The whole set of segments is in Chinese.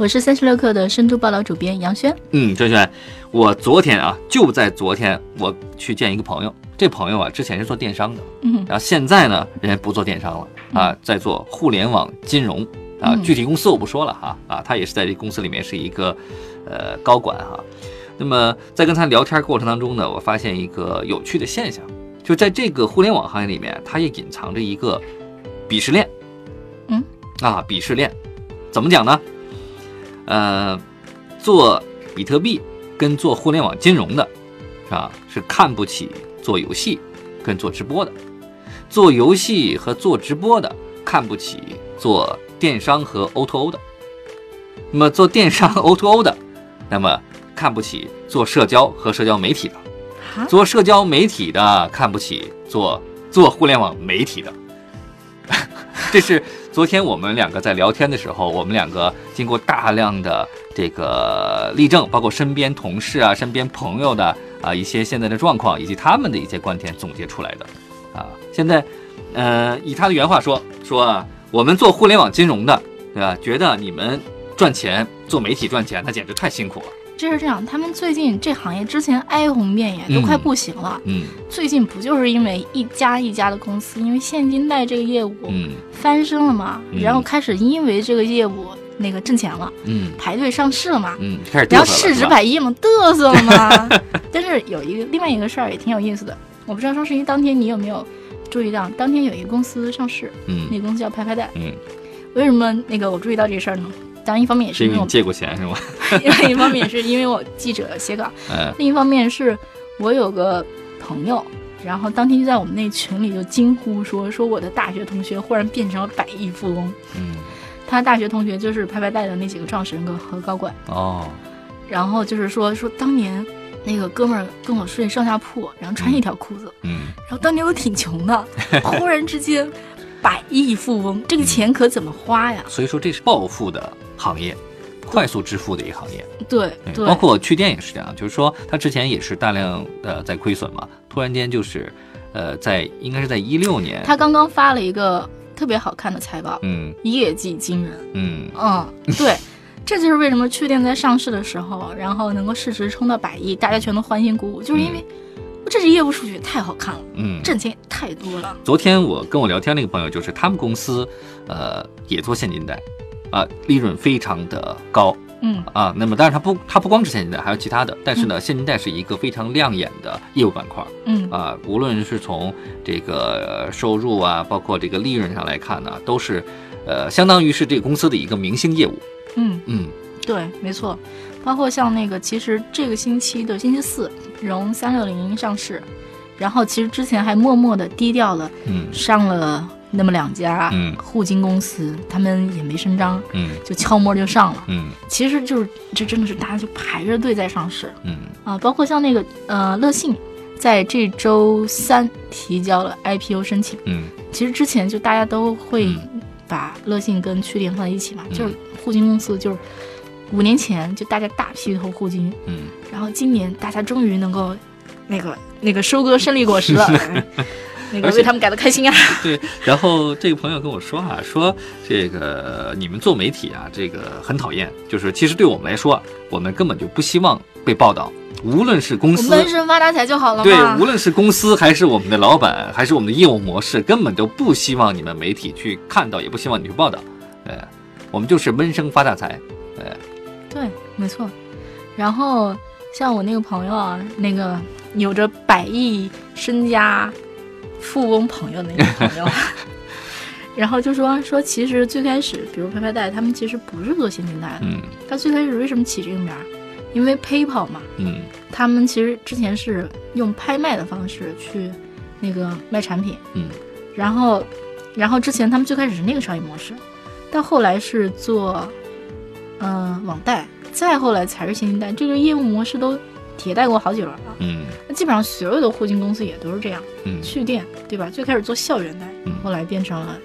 我是三十六氪的深度报道主编杨轩。嗯，轩轩，我昨天啊，就在昨天，我去见一个朋友。这朋友啊，之前是做电商的，嗯，然后现在呢，人家不做电商了啊，在做互联网金融啊。具体公司我不说了哈啊，他也是在这公司里面是一个呃高管哈。那么在跟他聊天过程当中呢，我发现一个有趣的现象，就在这个互联网行业里面，它也隐藏着一个鄙视链。嗯，啊，鄙视链，怎么讲呢？呃，做比特币跟做互联网金融的，啊，是看不起做游戏跟做直播的；做游戏和做直播的看不起做电商和 O2O 的。那么做电商 O2O 的，那么看不起做社交和社交媒体的；做社交媒体的看不起做做互联网媒体的。这是昨天我们两个在聊天的时候，我们两个经过大量的这个例证，包括身边同事啊、身边朋友的啊一些现在的状况，以及他们的一些观点总结出来的。啊，现在，呃，以他的原话说说啊，我们做互联网金融的，对吧？觉得你们赚钱做媒体赚钱，那简直太辛苦了。这是这样，他们最近这行业之前哀鸿遍野，都快不行了。嗯，最近不就是因为一家一家的公司，因为现金贷这个业务翻身了嘛，然后开始因为这个业务那个挣钱了，嗯，排队上市了嘛，嗯，开始然后市值百亿嘛，嘚瑟了嘛。但是有一个另外一个事儿也挺有意思的，我不知道双十一当天你有没有注意到，当天有一个公司上市，嗯，那个公司叫拍拍贷，嗯，为什么那个我注意到这事儿呢？当然，一方面也是因为我借过钱是吗？另 一方面也是因为我记者写稿，另一方面是我有个朋友，然后当天就在我们那群里就惊呼说：“说我的大学同学忽然变成了百亿富翁。”嗯，他大学同学就是拍拍贷的那几个创始人和高管哦。然后就是说说当年那个哥们儿跟我睡上下铺，然后穿一条裤子，嗯，然后当年我挺穷的，忽然之间百亿富翁，这个钱可怎么花呀？所以说这是暴富的。行业快速致富的一个行业，对对，包括去店也是这样，就是说他之前也是大量的在亏损嘛，突然间就是，呃，在应该是在一六年，他刚刚发了一个特别好看的财报，嗯，业绩惊人，嗯。嗯，对，这就是为什么去店在上市的时候，然后能够市值冲到百亿，大家全都欢欣鼓舞，就是因为这是业务数据太好看了，嗯，挣钱太多了。昨天我跟我聊天那个朋友，就是他们公司，呃，也做现金贷。啊，利润非常的高，嗯。啊，那么当然它不，它不光是现金贷，还有其他的，但是呢，现金贷是一个非常亮眼的业务板块，嗯。啊，无论是从这个收入啊，包括这个利润上来看呢，都是，呃，相当于是这个公司的一个明星业务，嗯。嗯，对，没错，包括像那个，其实这个星期的星期四融三六零上市，然后其实之前还默默的低调了，嗯，上了。那么两家互金公司，他们也没声张，嗯，就悄摸就上了，嗯，其实就是这真的是大家就排着队在上市，嗯。啊，包括像那个呃乐信，在这周三提交了 IPO 申请，嗯，其实之前就大家都会把乐信跟趣联放在一起嘛，就是互金公司，就是五年前就大家大批投互金，嗯，然后今年大家终于能够那个那个收割胜利果实了。那个为他们感到开心啊！对，然后这个朋友跟我说啊，说这个你们做媒体啊，这个很讨厌，就是其实对我们来说，我们根本就不希望被报道，无论是公司闷声发大财就好了。对，无论是公司还是我们的老板，还是我们的业务模式，根本就不希望你们媒体去看到，也不希望你去报道。对，我们就是闷声发大财。对，对，没错。然后像我那个朋友啊，那个有着百亿身家。富翁朋友那个朋友，然后就说说，其实最开始，比如拍拍贷，他们其实不是做现金贷的。嗯，他最开始为什么起这个名儿？因为 PayPal 嘛。嗯，他们其实之前是用拍卖的方式去那个卖产品。嗯，然后，然后之前他们最开始是那个商业模式，到后来是做嗯网贷，再后来才是现金贷，这个业务模式都迭代过好几轮了。嗯，那基本上所有的互金公司也都是这样，嗯去电对吧？最开始做校园贷，嗯后来变成了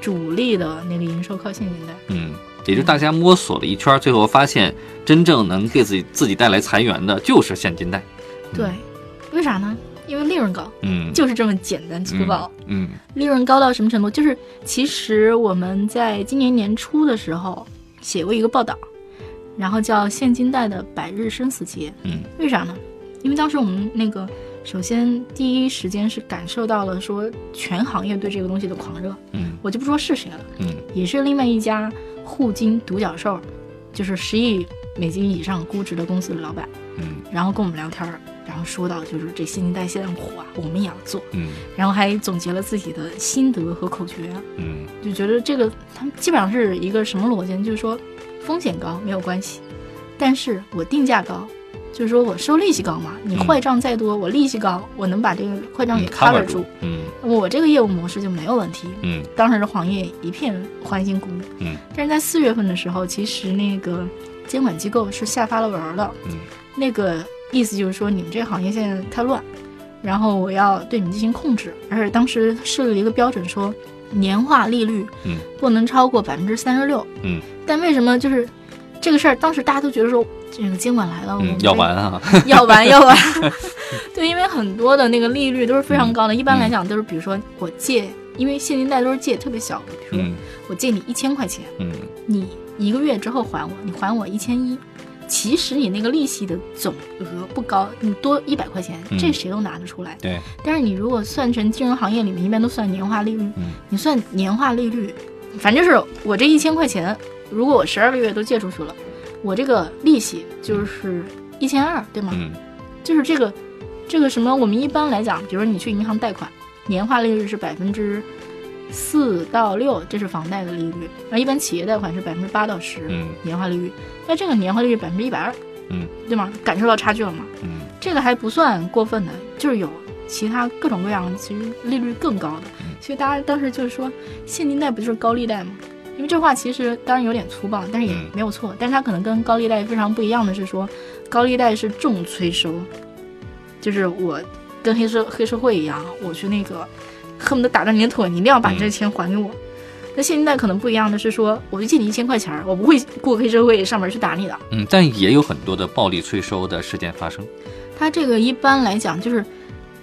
主力的那个营收靠现金贷。嗯，也就大家摸索了一圈儿，最后发现真正能给自己自己带来财源的就是现金贷。对，为啥呢？因为利润高，嗯，就是这么简单粗暴。嗯利润高到什么程度？就是其实我们在今年年初的时候写过一个报道，然后叫《现金贷的百日生死劫》。嗯。为啥呢？因为当时我们那个，首先第一时间是感受到了说全行业对这个东西的狂热，嗯。我就不说是谁了，嗯。也是另外一家互金独角兽，就是十亿美金以上估值的公司的老板，嗯。然后跟我们聊天儿，然后说到就是这现金贷现在火啊，我们也要做，嗯。然后还总结了自己的心得和口诀，嗯。就觉得这个他们基本上是一个什么逻辑呢？就是说风险高没有关系，但是我定价高，就是说我收利息高嘛，你嗯坏账再多，我利息高，我能把这个坏账给嗯 cover 住住，，嗯我这个业务模式就没有问题。嗯当时的行业一片欢欣鼓舞，嗯但是在四月份的时候，其实那个监管机构是下发了文儿的，嗯那个意思就是说你们这个行业现在太乱，然后我要对你们进行控制，而且当时设立了一个标准说。年化利率，嗯，不能超过百分之三十六，嗯，但为什么就是这个事儿，当时大家都觉得说这个监管来了，我们嗯，要这完啊，要 完要完，对，因为很多的那个利率都是非常高的，一般来讲都是比如说我借，因为现金贷都是借特别小的，比如说嗯。我借你一千块钱，嗯。你一个月之后还我，你还我一千一，其实你那个利息的总额不高，你多一百块钱，嗯这谁都拿得出来。对，但是你如果算成金融行业里面一般都算年化利率，嗯你算年化利率，反正是我这一千块钱，如果我十二个月都借出去了，我这个利息就是一千二，对吗？嗯就是这个这个什么，我们一般来讲，比如说你去银行贷款，年化利率是百分之四到六，这是房贷的利率，然后一般企业贷款是百分之八到十，嗯年化利率。那这个年化利率百分之一百二，嗯，对吗？感受到差距了吗？嗯这个还不算过分的，就是有其他各种各样，其实利率更高的。嗯所以大家当时就是说，现金贷不就是高利贷吗？因为这话其实当然有点粗暴，但是也嗯没有错。但是它可能跟高利贷非常不一样的是说，高利贷是重催收，就是我跟黑社黑社会一样，我去那个恨不得打断你的腿，你一定要把这钱还给我。那现金贷可能不一样的是说，我就借你一千块钱，我不会雇黑社会上门去打你的。嗯，但也有很多的暴力催收的事件发生。他这个一般来讲就是，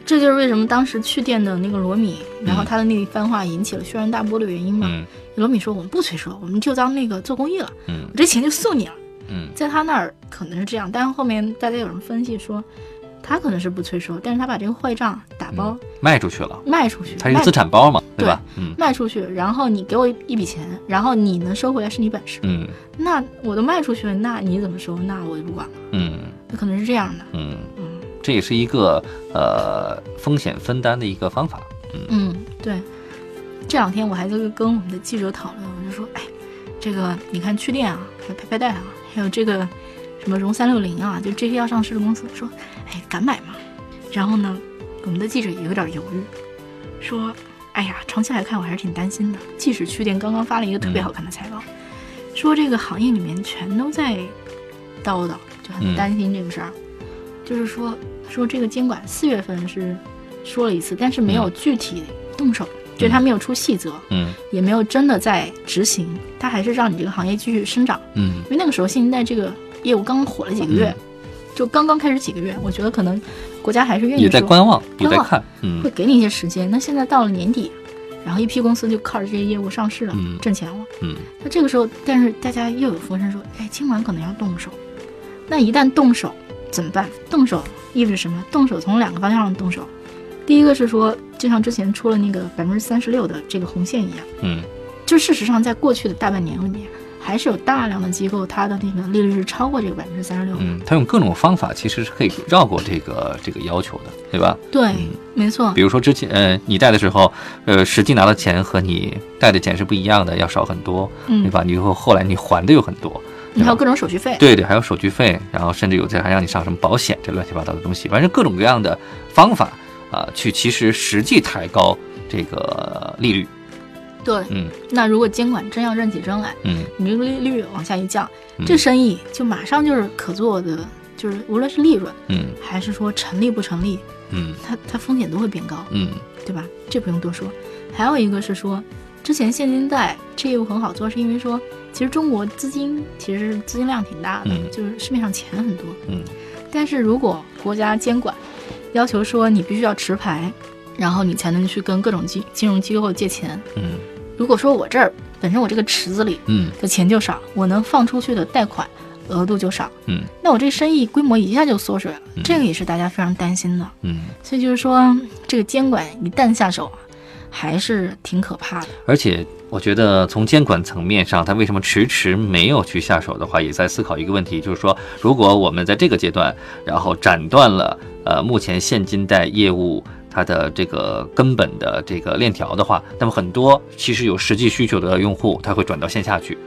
这就是为什么当时去店的那个罗米，然后他的那一番话引起了轩然大波的原因嘛。嗯罗米说我们不催收，我们就当那个做公益了，嗯我这钱就送你了。嗯在他那儿可能是这样，但是后面大家有人分析说，他可能是不催收，但是他把这个坏账打包、嗯，卖出去了，卖出去，它是资产包嘛，对吧？嗯卖出去，然后你给我一笔钱，然后你能收回来是你本事。嗯那我都卖出去了，那你怎么收？那我就不管了。嗯那可能是这样的。嗯，嗯这也是一个呃风险分担的一个方法。嗯嗯，对。这两天我还在跟我们的记者讨论，我就说，哎，这个你看去电啊，还有拍拍贷啊，还有这个什么融三六零啊，就这些要上市的公司，说，哎，敢买吗？然后呢，我们的记者也有点犹豫，说，哎呀，长期来看我还是挺担心的。即使去店刚刚发了一个特别好看的财报，说这个行业里面全都在叨叨，就很嗯担心这个事儿。就是说，说这个监管四月份是说了一次，但是没有具体动手，就是他没有出细则，嗯也没有真的在执行，他还是让你这个行业继续生长。嗯因为那个时候现金贷这个业务刚刚火了几个月，就刚刚开始几个月，我觉得可能国家还是愿意也在观望，也在观望看。嗯会给你一些时间。那现在到了年底，然后一批公司就靠着这些业务上市了，嗯挣钱了。嗯那这个时候，但是大家又有风声说，哎，今晚可能要动手。那一旦动手怎么办？动手意味着什么？动手从两个方向上动手。第一个是说，就像之前出了那个百分之三十六的这个红线一样，嗯就事实上在过去的大半年里面，还是有大量的机构它的那个利率是超过这个百分之三十六。嗯，它用各种方法其实是可以绕过这个这个要求的，对吧？对，嗯没错比。如说之前呃你贷的时候，呃实际拿的钱和你贷的钱是不一样的，要少很多，嗯对吧？你后后来你还的又很多，你还有各种手续费。对对，还有手续费，然后甚至有的还让你上什么保险这乱七八糟的东西，反正各种各样的方法啊、去其实实际抬高这个利率。对，嗯那如果监管真要认起真来，嗯你这个利率往下一降，嗯这生意就马上就是可做的，就是无论是利润嗯还是说成立不成立，嗯它它风险都会变高，嗯对吧？这不用多说。还有一个是说，之前现金贷这业务很好做，是因为说，其实中国资金其实资金量挺大的，嗯就是市面上钱很多。嗯但是如果国家监管要求说你必须要持牌，然后你才能去跟各种金金融机构借钱。嗯如果说我这儿本身我这个池子里嗯的钱就少，我能放出去的贷款额度就少，嗯那我这生意规模一下就缩水了，嗯这个也是大家非常担心的。嗯，所以就是说，这个监管一旦下手啊，还是挺可怕的。而且我觉得从监管层面上，他为什么迟迟没有去下手的话，也在思考一个问题，就是说，如果我们在这个阶段，然后斩断了呃目前现金贷业务。它的这个根本的这个链条的话，那么很多其实有实际需求的用户，他会转到线下去，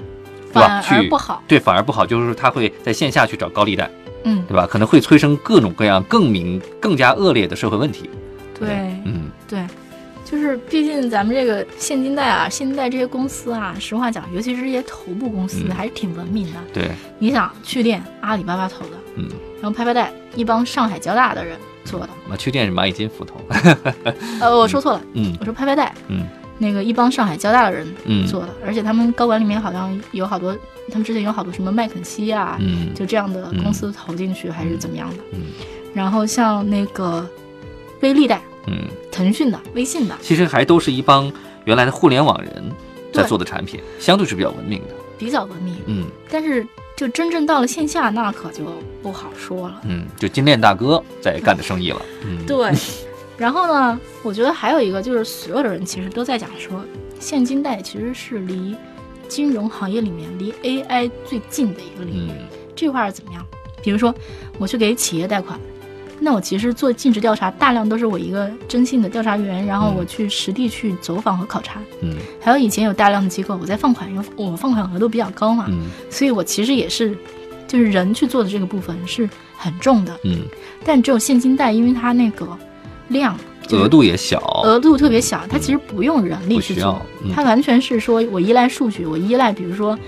对吧？反而去不好。对，反而不好，就是他会在线下去找高利贷，嗯，对吧？可能会催生各种各样更明、更加恶劣的社会问题。对嗯对，就是毕竟咱们这个现金贷啊，现金贷这些公司啊，实话讲，尤其是这些头部公司，嗯还是挺文明的。对，你想，去店阿里巴巴投的，嗯，然后拍拍贷一帮上海交大的人做的。那去店是蚂蚁金服投，呃，我说错了，嗯我说拍拍贷，嗯那个一帮上海交大的人嗯做的，而且他们高管里面好像有好多，他们之前有好多什么麦肯锡啊，嗯就这样的公司投进去，还是怎么样的。嗯然后像那个微粒贷，嗯，腾讯的、微信的，其实还都是一帮原来的互联网人在做的产品，相对是比较文明的。比较文明。嗯但是就真正到了线下，那可就不好说了。嗯，就金链大哥在干的生意了。嗯，对，然后呢，我觉得还有一个就是，所有的人其实都在讲说，现金贷其实是离金融行业里面离 AI 最近的一个领域。嗯这块儿怎么样？比如说，我去给企业贷款，那我其实做尽职调查，大量都是我一个征信的调查员，然后嗯。我去实地去走访和考察。嗯。还有以前有大量的机构，我在放款，因为我放款额度比较高嘛，嗯。所以我其实也是，就是人去做的这个部分是很重的。嗯，但只有现金贷，因为它那个量就是额度也小。额度特别小，它其实不用人力去做它完全是说我依赖数据，我依赖比如说，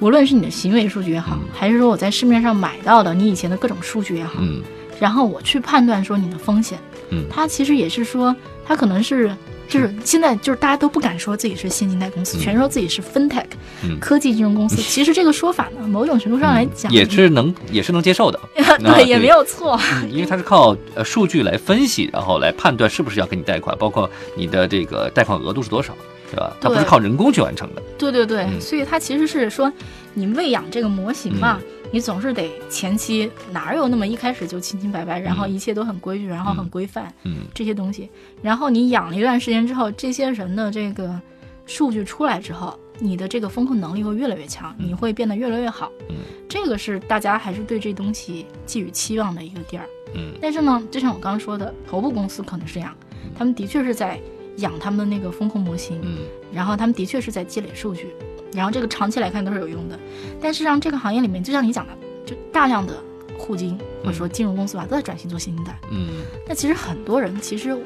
无论是你的行为数据也好，嗯。还是说我在市面上买到的你以前的各种数据也好，嗯然后我去判断说你的风险，嗯它其实也是说，它可能是。就是现在，就是大家都不敢说自己是现金贷公司，嗯全说自己是 fintech、嗯科技金融公司。其实这个说法呢，某种程度上来讲，也是能也是能接受的。啊对，也没有错。嗯，因为它是靠呃数据来分析，然后来判断是不是要给你贷款，包括你的这个贷款额度是多少，对吧？它不是靠人工去完成的。对对对，嗯所以它其实是说，你喂养这个模型嘛，你总是得前期哪有那么一开始就清清白白，然后一切都很规矩，然后很规范、嗯。这些东西，然后你养了一段时间之后，这些人的这个数据出来之后，你的这个风控能力会越来越强，嗯。你会变得越来越好。嗯。这个是大家还是对这东西寄予期望的一个地儿。嗯。但是呢，就像我刚刚说的，头部公司可能是这样，他们的确是在养他们的那个风控模型，嗯。然后他们的确是在积累数据，然后这个长期来看都是有用的。但是让这个行业里面，就像你讲的，就大量的互金或者说金融公司吧，都在转型做现金贷。嗯。那其实很多人其实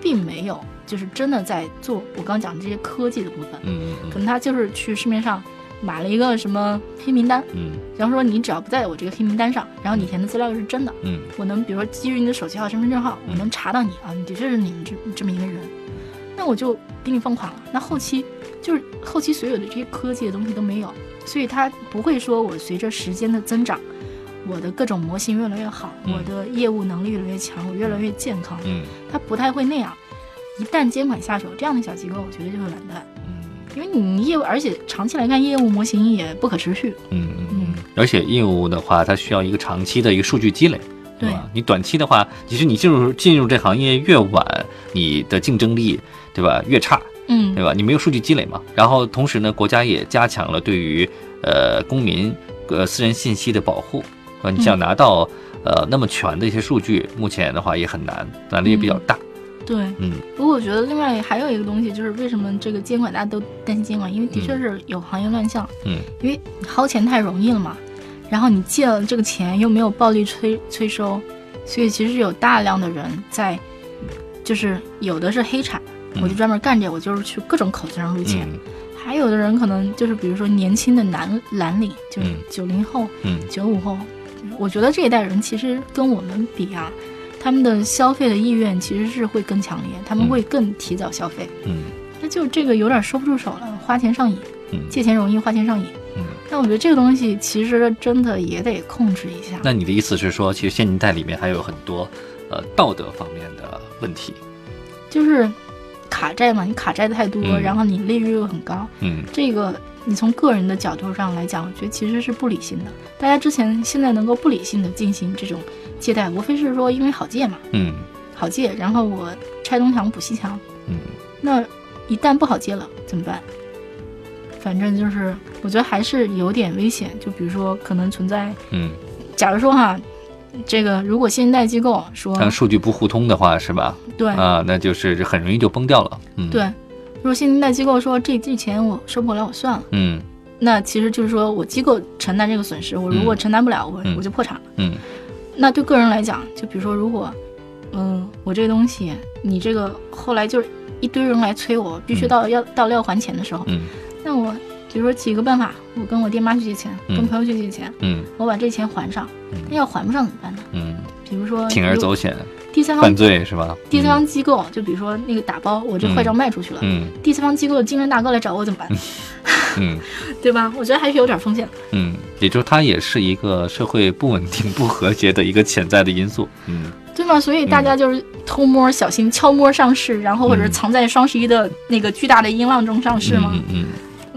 并没有就是真的在做我刚刚讲的这些科技的部分，嗯可能他就是去市面上买了一个什么黑名单，嗯。然后说你只要不在我这个黑名单上，然后你填的资料是真的，嗯。我能比如说基于你的手机号、身份证号，嗯。我能查到你啊，你的确是你们这这么一个人，那我就给你放款了。那后期就是后期所有的这些科技的东西都没有，所以它不会说我随着时间的增长，我的各种模型越来越好，嗯我的业务能力越来越强，我越来越健康，嗯它不太会那样。一旦监管下手，这样的小机构我觉得就会完蛋，嗯因为你业务，而且长期来看，业务模型也不可持续。嗯嗯，而且业务的话，它需要一个长期的一个数据积累，对吧？你短期的话，其实你进入进入这行业越晚，你的竞争力，对吧？越差，嗯。对吧？你没有数据积累嘛。然后同时呢，国家也加强了对于呃公民呃私人信息的保护，啊，你想拿到、呃那么全的一些数据，目前的话也很难，难度也比较大。对，嗯。不过我觉得另外还有一个东西，就是为什么这个监管大家都担心监管，因为的确是有行业乱象，嗯。因为你薅钱太容易了嘛，然后你借了这个钱又没有暴力催催收，所以其实有大量的人在，就是有的是黑产，嗯我就专门干这，我就是去各种口子上撸钱，嗯还有的人可能就是比如说年轻的蓝蓝领，就是嗯九零后、嗯九五后，我觉得这一代人其实跟我们比啊，他们的消费的意愿其实是会更强烈，他们会更提早消费。嗯那就这个有点收不住手了，花钱上瘾，嗯借钱容易，花钱上瘾。嗯。但我觉得这个东西其实真的也得控制一下。那你的意思是说，其实现金贷里面还有很多呃道德方面的问题？就是卡债嘛，你卡债的太多，嗯然后你利率又很高，嗯这个你从个人的角度上来讲，我觉得其实是不理性的。大家之前现在能够不理性的进行这种借贷，无非是说因为好借嘛，嗯好借，然后我拆东墙补西墙。嗯那一旦不好借了怎么办？反正就是，我觉得还是有点危险。就比如说，可能存在，嗯，假如说哈，这个如果信贷机构说但数据不互通的话，是吧？对。啊，那就是很容易就崩掉了。嗯，对，如果信贷机构说这这钱我收不回来，我算了，嗯。那其实就是说我机构承担这个损失，我如果承担不了，我嗯。我就破产了。嗯。那对个人来讲，就比如说，如果，嗯，我这个东西，你这个后来就是一堆人来催我，必须嗯。到要到了要还钱的时候，嗯。那我比如说起一个办法，我跟我爹妈去借钱，嗯跟朋友去借钱，嗯我把这钱还上。嗯那要还不上怎么办呢？嗯，比如说铤而走险，第三方犯罪是吧？第三方机构，就比如说那个打包，我这坏账卖出去了，嗯第三方机构的金人大哥来找我怎么办？嗯对吧？我觉得还是有点风险的。嗯，也就是它也是一个社会不稳定、不和谐的一个潜在的因素。嗯对吗？所以大家就是偷摸、小心、悄摸上市，然后或者是嗯藏在双十一的那个巨大的音浪中上市吗？嗯嗯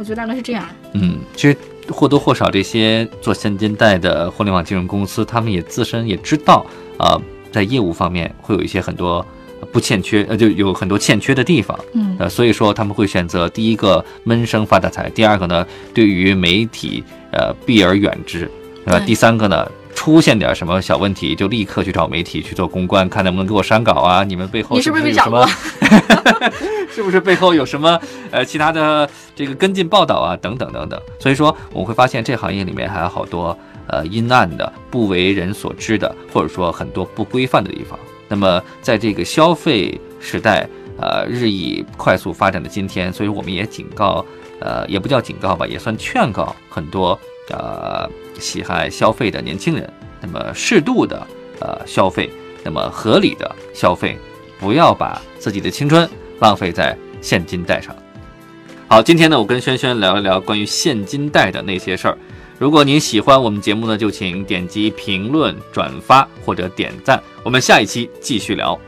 我觉得大概是这样。嗯，其实或多或少这些做现金贷的互联网金融公司，他们也自身也知道啊、在业务方面会有一些很多不欠缺，呃，就有很多欠缺的地方。嗯呃，所以说他们会选择第一个闷声发大财，第二个呢，对于媒体呃避而远之，对吧？第三个呢，出现点什么小问题就立刻去找媒体去做公关，看能不能给我删稿啊？你们背后你是不是 有什么？是不是背后有什么呃其他的这个跟进报道啊？等等等等。所以说我们会发现这行业里面还有好多呃阴暗的、不为人所知的，或者说很多不规范的地方。那么在这个消费时代，呃日益快速发展的今天，所以我们也警告，呃也不叫警告吧，也算劝告很多呃喜爱消费的年轻人，那么适度的呃消费，那么合理的消费，不要把自己的青春浪费在现金贷上。好，今天呢，我跟轩轩聊一聊关于现金贷的那些事儿。如果您喜欢我们节目呢，就请点击评论、转发或者点赞。我们下一期继续聊。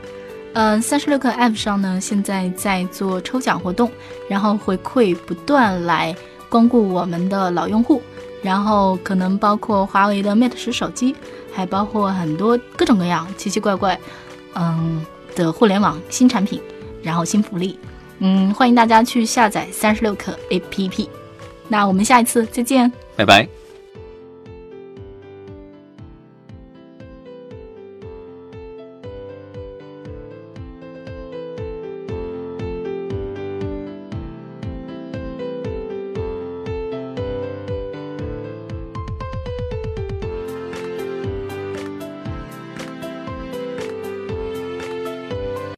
嗯，三十六课 App 上呢，现在在做抽奖活动，然后回馈不断来光顾我们的老用户，然后可能包括华为的 Mate 十手机，还包括很多各种各样奇奇怪怪，嗯的互联网新产品，然后新福利，嗯，欢迎大家去下载三十六课 APP。那我们下一次再见。拜拜。